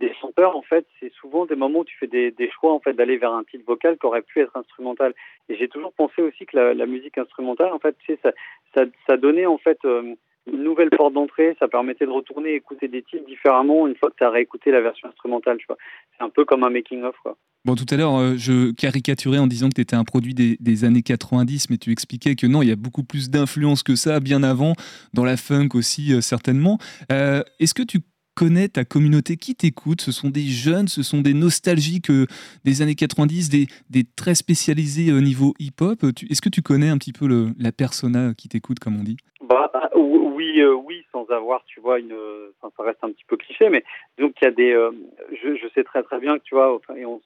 des chanteurs, en fait, c'est souvent des moments où tu fais des, choix, en fait, d'aller vers un titre vocal qui aurait pu être instrumental. Et j'ai toujours pensé aussi que la, musique instrumentale, en fait, tu sais, ça, ça, donnait, en fait, une nouvelle porte d'entrée. Ça permettait de retourner et écouter des titres différemment une fois que tu as réécouté la version instrumentale, tu vois. C'est un peu comme un making-of. Bon, tout à l'heure, euh, je caricaturais en disant que tu étais un produit des, des années 90, mais tu expliquais que non, il y a beaucoup plus d'influence que ça, bien avant, dans la funk aussi, euh, certainement. Euh, Est-ce que tu connais ta communauté qui t'écoute? Ce sont des jeunes, ce sont des nostalgiques des années 90, des, des très spécialisés au niveau hip-hop? Tu- Est-ce que tu connais un petit peu le, la persona qui t'écoute, comme on dit? Bah ah, oui, euh, oui, sans avoir, tu vois, ça reste un petit peu cliché, mais donc il y a des, euh, je, sais très très bien que tu vois, enfin, on,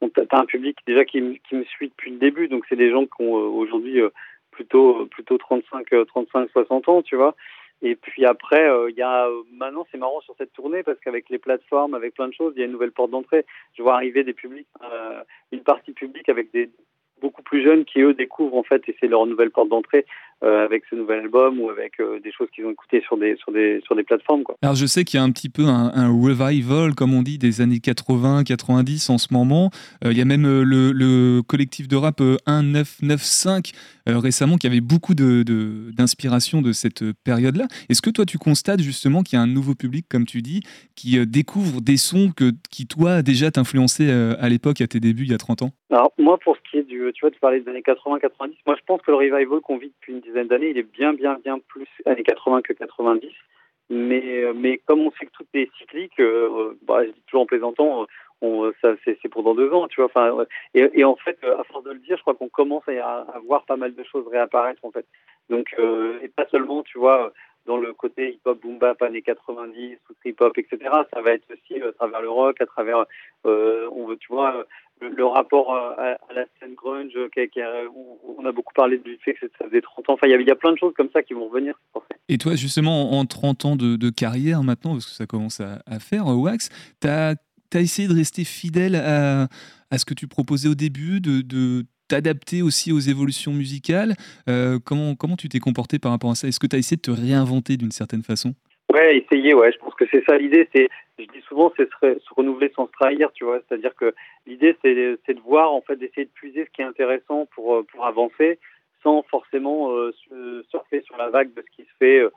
on, un public déjà qui, me- suit depuis le début, donc c'est des gens qui ont euh, aujourd'hui plutôt plutôt 35 euh, 35 60 ans, tu vois. Et puis après, il y a maintenant c'est marrant sur cette tournée parce qu'avec les plateformes, avec plein de choses, il y a une nouvelle porte d'entrée. Je vois arriver des publics, une partie publique avec des beaucoup plus jeunes qui eux découvrent en fait et c'est leur nouvelle porte d'entrée avec ce nouvel album ou avec euh, des choses qu'ils ont écoutées sur des sur des sur des plateformes quoi. Alors je sais qu'il y a un petit peu un, un revival, comme on dit, des années 80, 90 en ce moment. Euh, il y a même euh, le, le collectif de rap euh, 1995 euh, récemment qui avait beaucoup de- de- d'inspiration de, cette période-là. Est-ce que toi tu constates justement qu'il y a un nouveau public, comme tu dis, qui euh, découvre des sons que, qui toi déjà t'influençaient euh, à l'époque, à tes débuts, il y a 30 ans? Alors moi pour ce qui est du tu vois tu parlais des années 80 90, moi je pense que le revival qu'on vit depuis une dizaine d'années, il est bien bien bien plus années 80 que 90. Mais, euh, mais comme on sait que tout est cyclique, euh, bah, je dis toujours en plaisantant, euh, on, ça, c'est, c'est pour dans deux ans, tu vois. Enfin, et, en fait, euh, à force de le dire, je crois qu'on commence à, voir pas mal de choses réapparaître, en fait. Donc, euh, et pas seulement, tu vois, dans le côté hip-hop, boom bap, années 90, ou hip-hop, etc. Ça va être aussi euh, à travers le rock, à travers, euh, on veut, tu vois, le, rapport euh, à, la scène grunge, euh, on a beaucoup parlé du fait que ça faisait 30 ans. Enfin, il y a, plein de choses comme ça qui vont revenir. Et toi, justement, en en 30 ans de, carrière maintenant, parce que ça commence à, faire, euh, Wax, tu as, essayé de rester fidèle à, ce que tu proposais au début, de, t'adapter aussi aux évolutions musicales. Comment, comment tu t'es comporté par rapport à ça? Est-ce que tu as essayé de te réinventer d'une certaine façon? Ouais, essayer, ouais. Je pense que c'est ça l'idée. C'est, je dis souvent, c'est se, se renouveler sans se trahir, tu vois. C'est-à-dire que l'idée, c'est, de voir, en fait, d'essayer de puiser ce qui est intéressant pour, euh, pour avancer, sans forcément euh, surfer sur la vague de ce qui se fait. euh,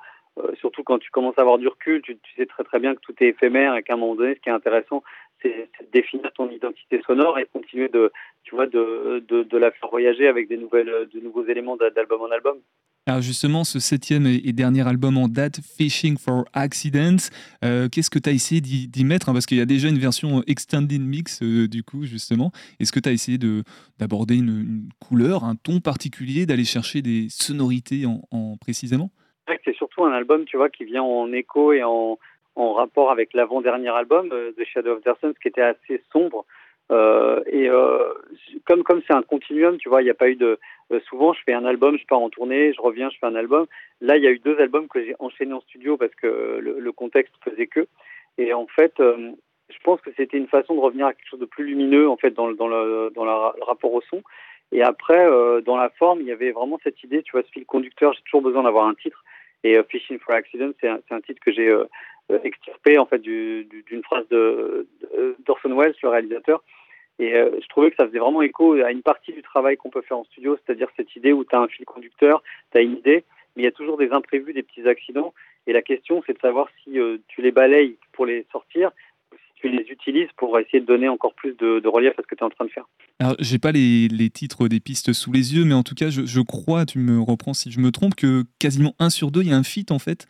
surtout quand tu commences à avoir du recul, tu, sais très très bien que tout est éphémère et qu'à un moment donné, ce qui est intéressant, c'est, de définir ton identité sonore et continuer de, tu vois, de, de, de la faire voyager avec des nouvelles, de nouveaux éléments d'a- d'album en album. Alors justement, ce septième et dernier album en date, Fishing for Accidents, euh, qu'est-ce que tu as essayé d'y mettre hein, Parce qu'il y a déjà une version extended mix, euh, du coup, justement. Est-ce que tu as essayé de- d'aborder une, couleur, un ton particulier, d'aller chercher des sonorités en, en précisément? C'est surtout un album, tu vois, qui vient en écho et en, rapport avec l'avant-dernier album euh, de Shadow of the qui était assez sombre. Euh, et euh, comme comme c'est un continuum, tu vois, il n'y a pas eu de. euh, souvent, je fais un album, je pars en tournée, je reviens, je fais un album. Là, il y a eu deux albums que j'ai enchaînés en studio parce que le, le contexte faisait que. Et en fait, euh, je pense que c'était une façon de revenir à quelque chose de plus lumineux en fait dans le dans le dans le rapport au son. Et après, euh, dans la forme, il y avait vraiment cette idée, tu vois, ce fil conducteur. J'ai toujours besoin d'avoir un titre. Et euh, Fishing for Accident, c'est un, un titre que j'ai extirpé en fait du- du- d'une phrase de d'Orson Welles, le réalisateur. Et euh, je trouvais que ça faisait vraiment écho à une partie du travail qu'on peut faire en studio, c'est-à-dire cette idée où tu as un fil conducteur, tu as une idée, mais il y a toujours des imprévus, des petits accidents. Et la question, c'est de savoir si euh, tu les balayes pour les sortir ou si tu les utilises pour essayer de donner encore plus de, de relief à ce que tu es en train de faire. Alors, j'ai pas les, les titres des pistes sous les yeux, mais en tout cas, je, je crois, tu me reprends si je me trompe, que quasiment un sur deux, il y a un feat en fait?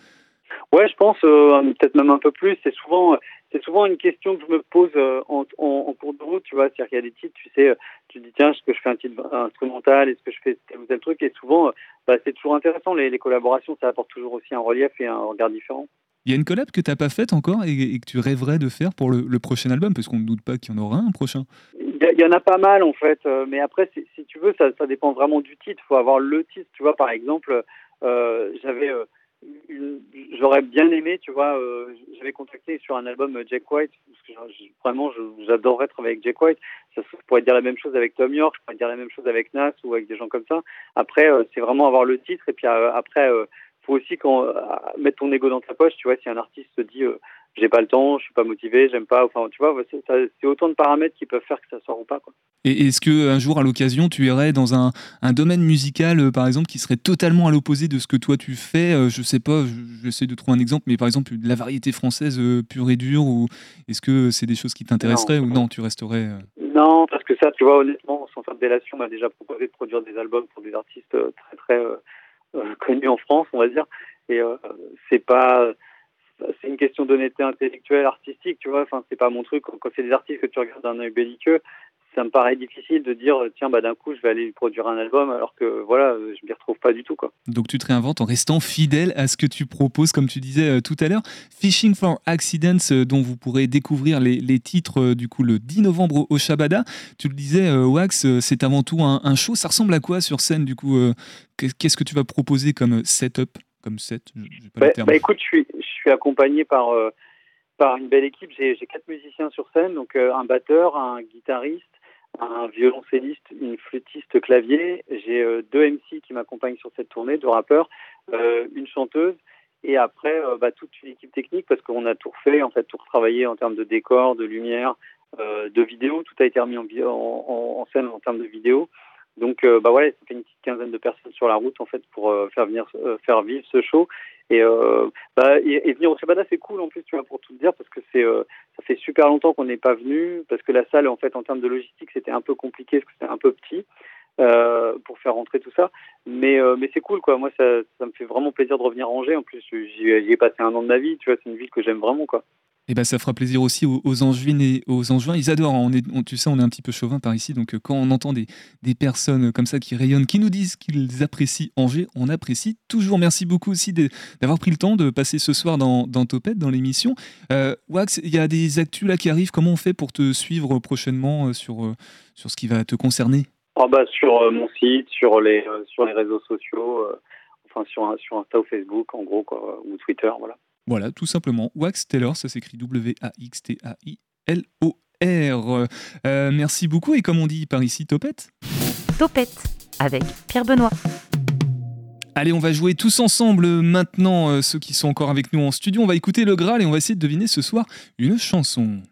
Ouais, je pense euh, peut-être même un peu plus. C'est souvent, c'est souvent une question que je me pose euh, en, en, en cours de route, tu vois. C'est-à-dire qu'il y a des titres, tu sais, euh, tu te dis tiens, est-ce que je fais un titre instrumental, est-ce que je fais tel ou tel truc, et souvent, euh, bah, c'est toujours intéressant. Les, les collaborations, ça apporte toujours aussi un relief et un regard différent. Il y a une collab que t'as pas faite encore et, et que tu rêverais de faire pour le, le prochain album, parce qu'on ne doute pas qu'il y en aura un prochain. Il y, en a pas mal en fait, mais après, si, si tu veux, ça, ça dépend vraiment du titre. Il faut avoir le titre, tu vois. Par exemple, euh, j'avais, euh, j'aurais bien aimé, tu vois, euh, j'avais contacté sur un album euh, Jack White, parce que vraiment, j'adorerais travailler avec Jack White. Ça, je pourrais dire la même chose avec Tom York, je pourrais dire la même chose avec Nas ou avec des gens comme ça. Après, euh, c'est vraiment avoir le titre, et puis euh, après, euh, faut aussi quand, euh, mettre ton ego dans ta poche, tu vois. Si un artiste se dit, j'ai pas le temps, je suis pas motivé, j'aime pas, enfin, tu vois, c'est autant de paramètres qui peuvent faire que ça sort ou pas, quoi. Et est-ce que un jour, à l'occasion, tu irais dans un, un domaine musical, euh, par exemple, qui serait totalement à l'opposé de ce que toi tu fais? Euh, Je sais pas, je- j'essaie de trouver un exemple, mais par exemple, de la variété française euh, pure et dure, ou est-ce que c'est des choses qui t'intéresseraient ou non, tu resterais. Non, parce que ça, tu vois, honnêtement, sans faire de délation, on m'a déjà proposé de produire des albums pour des artistes très très euh, connus en France, on va dire. Et euh, c'est pas, c'est une question d'honnêteté intellectuelle, artistique, tu vois. Enfin, c'est pas mon truc. Quand c'est des artistes que tu regardes d'un œil belliqueux, ça me paraît difficile de dire, tiens, bah d'un coup, je vais aller produire un album, alors que voilà, euh, je m'y retrouve pas du tout, quoi. Donc tu te réinventes en restant fidèle à ce que tu proposes, comme tu disais euh, tout à l'heure. Fishing for Accidents, euh, dont vous pourrez découvrir les, les titres euh, du coup le 10 novembre au Shabada. Tu le disais, euh, Wax, euh, c'est avant tout un, un show. Ça ressemble à quoi sur scène du coup euh, qu'est- Qu'est-ce que tu vas proposer comme setup? Comme set Je- j'ai pas le Bah, terme. bah, écoute, je suis, je suis accompagné par, euh, par une belle équipe. J'ai quatre musiciens sur scène, donc euh, un batteur, un guitariste, un violoncelliste, une flûtiste clavier. J'ai euh, deux MC qui m'accompagnent sur cette tournée, deux rappeurs, une chanteuse. Et après, bah, toute une équipe technique parce qu'on a tout refait, en fait, tout retravaillé en termes de décor, de lumière, de vidéo. Tout a été remis en scène en termes de vidéo. Donc, euh, bah ça fait une petite quinzaine de personnes sur la route en fait pour euh, faire venir, euh, faire vivre ce show. Et, euh, bah, et, venir au Shabada, c'est cool en plus, tu vois, pour tout te dire, parce que c'est, ça fait super longtemps qu'on n'est pas venu, parce que la salle, en fait, en termes de logistique, c'était un peu compliqué, parce que c'était un peu petit pour faire rentrer tout ça. Mais, mais c'est cool, quoi. Moi, ça, ça me fait vraiment plaisir de revenir à Angers. En plus, j'y ai passé un an de ma vie, tu vois, c'est une ville que j'aime vraiment, quoi. Et ben ça fera plaisir aussi aux, aux Angevines et aux Angevins. Ils adorent. hein. On est, tu sais, on est un petit peu chauvin par ici, donc euh, quand on entend des, des personnes comme ça qui rayonnent, qui nous disent qu'ils apprécient Angers, on apprécie toujours. Merci beaucoup aussi d'avoir pris le temps de passer ce soir dans, dans Topette, dans l'émission. Euh, Wax, il y a des actus là qui arrivent. Comment on fait pour te suivre prochainement euh, sur, sur ce qui va te concerner? Ah bah, sur mon site, sur les, sur les réseaux sociaux, enfin sur, sur Insta ou Facebook en gros, ou Twitter, voilà. Voilà, tout simplement. Wax Taylor, ça s'écrit W-A-X-T-A-I-L-O-R. Euh, merci beaucoup et comme on dit par ici, Topette. Topette avec Pierre Benoît. Allez, on va jouer tous ensemble maintenant, euh, ceux qui sont encore avec nous en studio. On va écouter le Graal et on va essayer de deviner ce soir une chanson.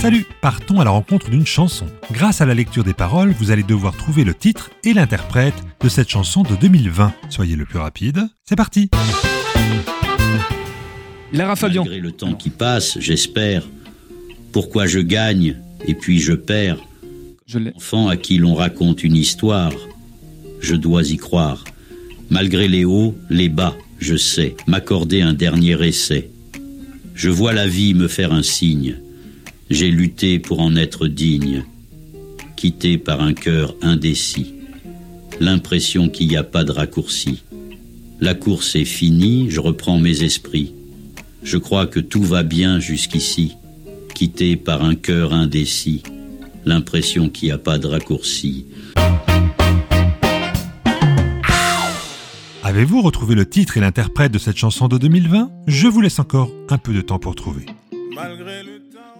Salut, partons à la rencontre d'une chanson. Grâce à la lecture des paroles, vous allez devoir trouver le titre et l'interprète de cette chanson de 2020. Soyez le plus rapide, c'est parti Lara Fabian. Malgré le temps qui passe, j'espère. Pourquoi je gagne et puis je perds? Enfant à qui l'on raconte une histoire, je dois y croire. Malgré les hauts, les bas, je sais m'accorder un dernier essai. Je vois la vie me faire un signe. J'ai lutté pour en être digne, quitté par un cœur indécis. L'impression qu'il n'y a pas de raccourci. La course est finie, je reprends mes esprits. Je crois que tout va bien jusqu'ici, quitté par un cœur indécis. L'impression qu'il n'y a pas de raccourci. Avez-vous retrouvé le titre et l'interprète de cette chanson de 2020 Je vous laisse encore un peu de temps pour trouver.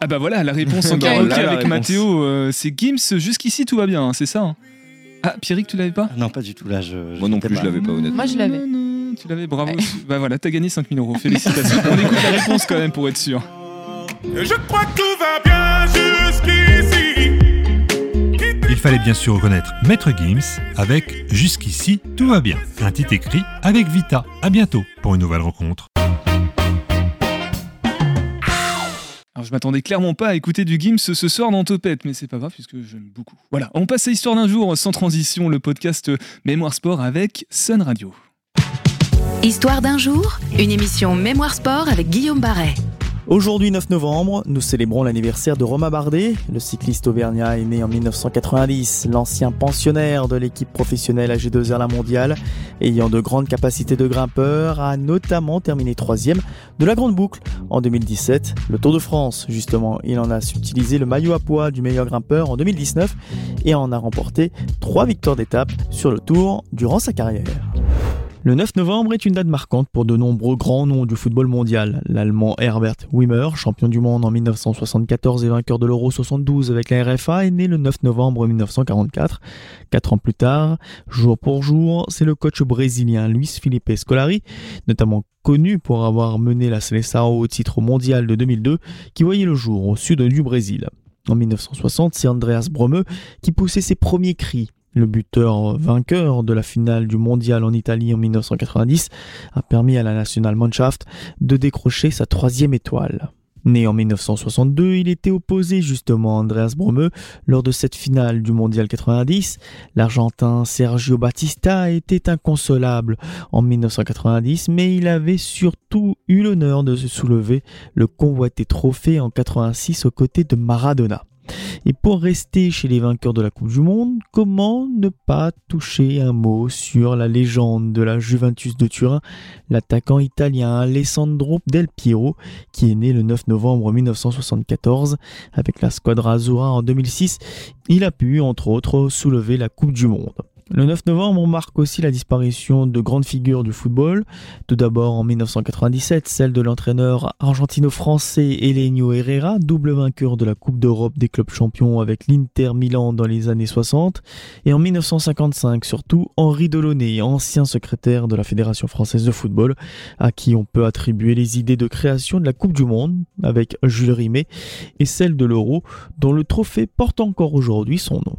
Ah bah voilà, la réponse en Bah karaoké voilà la avec. Mathéo, euh, c'est Gims, jusqu'ici tout va bien, hein, c'est ça hein Ah, Pierrick, tu l'avais pas? Non, pas du tout. Là, je, Moi non plus, je l'avais pas honnêtement. Moi, je l'avais. Tu l'avais, bravo. Bah voilà, t'as gagné 5000 euros, félicitations. on écoute la réponse quand même pour être sûr. Je crois que tout va bien jusqu'ici. Il fallait bien sûr reconnaître Maître Gims avec Jusqu'ici, tout va bien. Un titre écrit avec Vita. À bientôt pour une nouvelle rencontre. Alors je m'attendais clairement pas à écouter du Gims ce soir dans Topette, mais c'est pas grave puisque j'aime beaucoup. Voilà, on passe à Histoire d'un jour sans transition, le podcast Mémoire Sport avec Sun Radio. Histoire d'un jour, une émission Mémoire Sport avec Guillaume Barret. Aujourd'hui 9 novembre, nous célébrons l'anniversaire de Romain Bardet. Le cycliste auvergnat est né en 1990, l'ancien pensionnaire de l'équipe professionnelle AG2R La Mondiale, ayant de grandes capacités de grimpeur, a notamment terminé troisième de la Grande Boucle en 2017. Le Tour de France, justement, il en a utilisé le maillot à poids du meilleur grimpeur en 2019 et en a remporté trois victoires d'étape sur le Tour durant sa carrière. Le 9 novembre est une date marquante pour de nombreux grands noms du football mondial. L'Allemand Herbert Wimmer, champion du monde en 1974 et vainqueur de l'Euro 72 avec la RFA, est né le 9 novembre 1944. Quatre ans plus tard, jour pour jour, c'est le coach brésilien Luis Felipe Scolari, notamment connu pour avoir mené la Seleção au titre mondial de 2002, qui voyait le jour au sud du Brésil. En 1960, c'est Andreas Bromeux qui poussait ses premiers cris. Le buteur vainqueur de la finale du mondial en Italie en 1990 a permis à la National Mannschaft de décrocher sa troisième étoile. Né en 1962, il était opposé justement à Andreas Bromeux lors de cette finale du mondial 90. L'Argentin Sergio Batista était inconsolable en 1990, mais il avait surtout eu l'honneur de se soulever le convoité trophée en 86 aux côtés de Maradona. Et pour rester chez les vainqueurs de la Coupe du Monde, comment ne pas toucher un mot sur la légende de la Juventus de Turin, l'attaquant italien Alessandro Del Piero, qui est né le 9 novembre 1974 avec la Squadra Azzurra en 2006. Il a pu, entre autres, soulever la Coupe du Monde. Le 9 novembre, marque aussi la disparition de grandes figures du football. Tout d'abord en 1997, celle de l'entraîneur argentino-français Elenio Herrera, double vainqueur de la Coupe d'Europe des clubs champions avec l'Inter Milan dans les années 60. Et en 1955, surtout, Henri Delaunay, ancien secrétaire de la Fédération française de football, à qui on peut attribuer les idées de création de la Coupe du Monde avec Jules Rimet et celle de l'Euro, dont le trophée porte encore aujourd'hui son nom.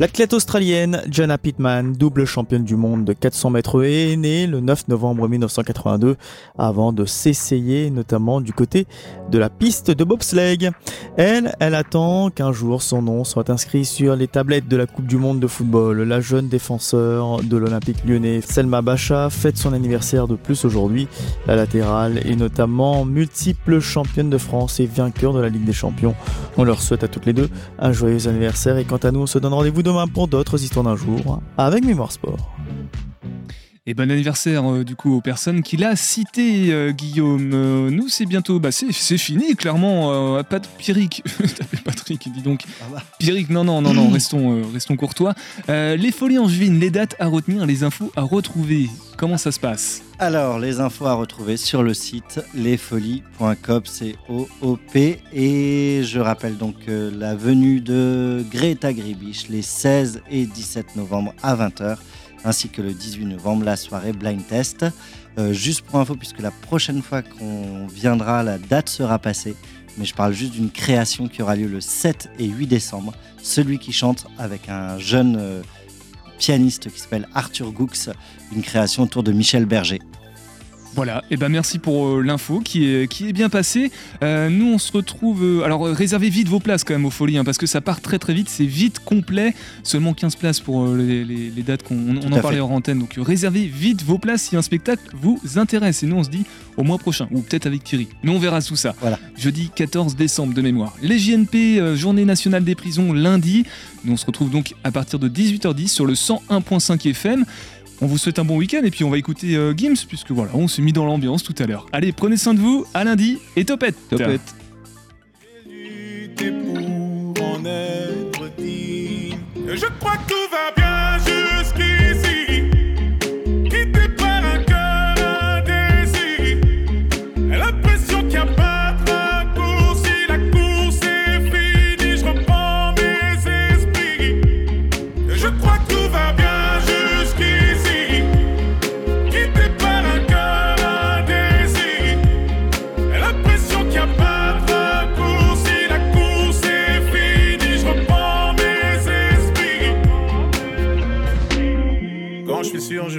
L'athlète australienne Jana Pittman, double championne du monde de 400 mètres est née le 9 novembre 1982 avant de s'essayer notamment du côté de la piste de bobsleigh. Elle, elle attend qu'un jour son nom soit inscrit sur les tablettes de la Coupe du monde de football. La jeune défenseur de l'Olympique lyonnais Selma Bacha fête son anniversaire de plus aujourd'hui. La latérale est notamment multiple championne de France et vainqueur de la Ligue des Champions. On leur souhaite à toutes les deux un joyeux anniversaire et quant à nous on se donne rendez-vous demain pour d'autres histoires d'un jour avec Mémoire Sport. Et bon anniversaire euh, du coup aux personnes qu'il a citées, euh, Guillaume. Euh, nous, c'est bientôt, bah, c'est, c'est fini, clairement. euh, pas de Pierrick. T'appelles Patrick, dis donc. Pierrick, non, non, non, non, restons, restons courtois. Les folies angevines, les dates à retenir, les infos à retrouver. Comment ça se passe? Alors, les infos à retrouver sur le site lesfolies.coop, c'est O-O-P. Et je rappelle donc la venue de Greta Gribisch les 16 et 17 novembre à 20h, ainsi que le 18 novembre, la soirée Blind Test. Euh, juste pour info, puisque la prochaine fois qu'on viendra, la date sera passée. Mais je parle juste d'une création qui aura lieu le 7 et 8 décembre. Celui qui chante avec un jeune euh, pianiste qui s'appelle Arthur Goux, une création autour de Michel Berger. Voilà, et ben merci pour euh, l'info qui est, qui est bien passée. Euh, nous on se retrouve. euh, alors réservez vite vos places quand même aux folies, hein, parce que ça part très très vite, c'est vite complet. Seulement 15 places pour les, les- les dates qu'on on, on en parlait hors antenne. Donc réservez vite vos places si un spectacle vous intéresse. Et nous on se dit au mois prochain, ou peut-être avec Thierry. Mais on verra tout ça. Voilà. Jeudi 14 décembre de mémoire. Les JNP, Journée nationale des prisons, lundi. Nous on se retrouve donc à partir de 18h10 sur le 101.5 FM. On vous souhaite un bon week-end et puis on va écouter euh, Gims puisque voilà, on s'est mis dans l'ambiance tout à l'heure. Allez, prenez soin de vous, à lundi et topette Topette. pour en être digne. Et Je crois que tout va bien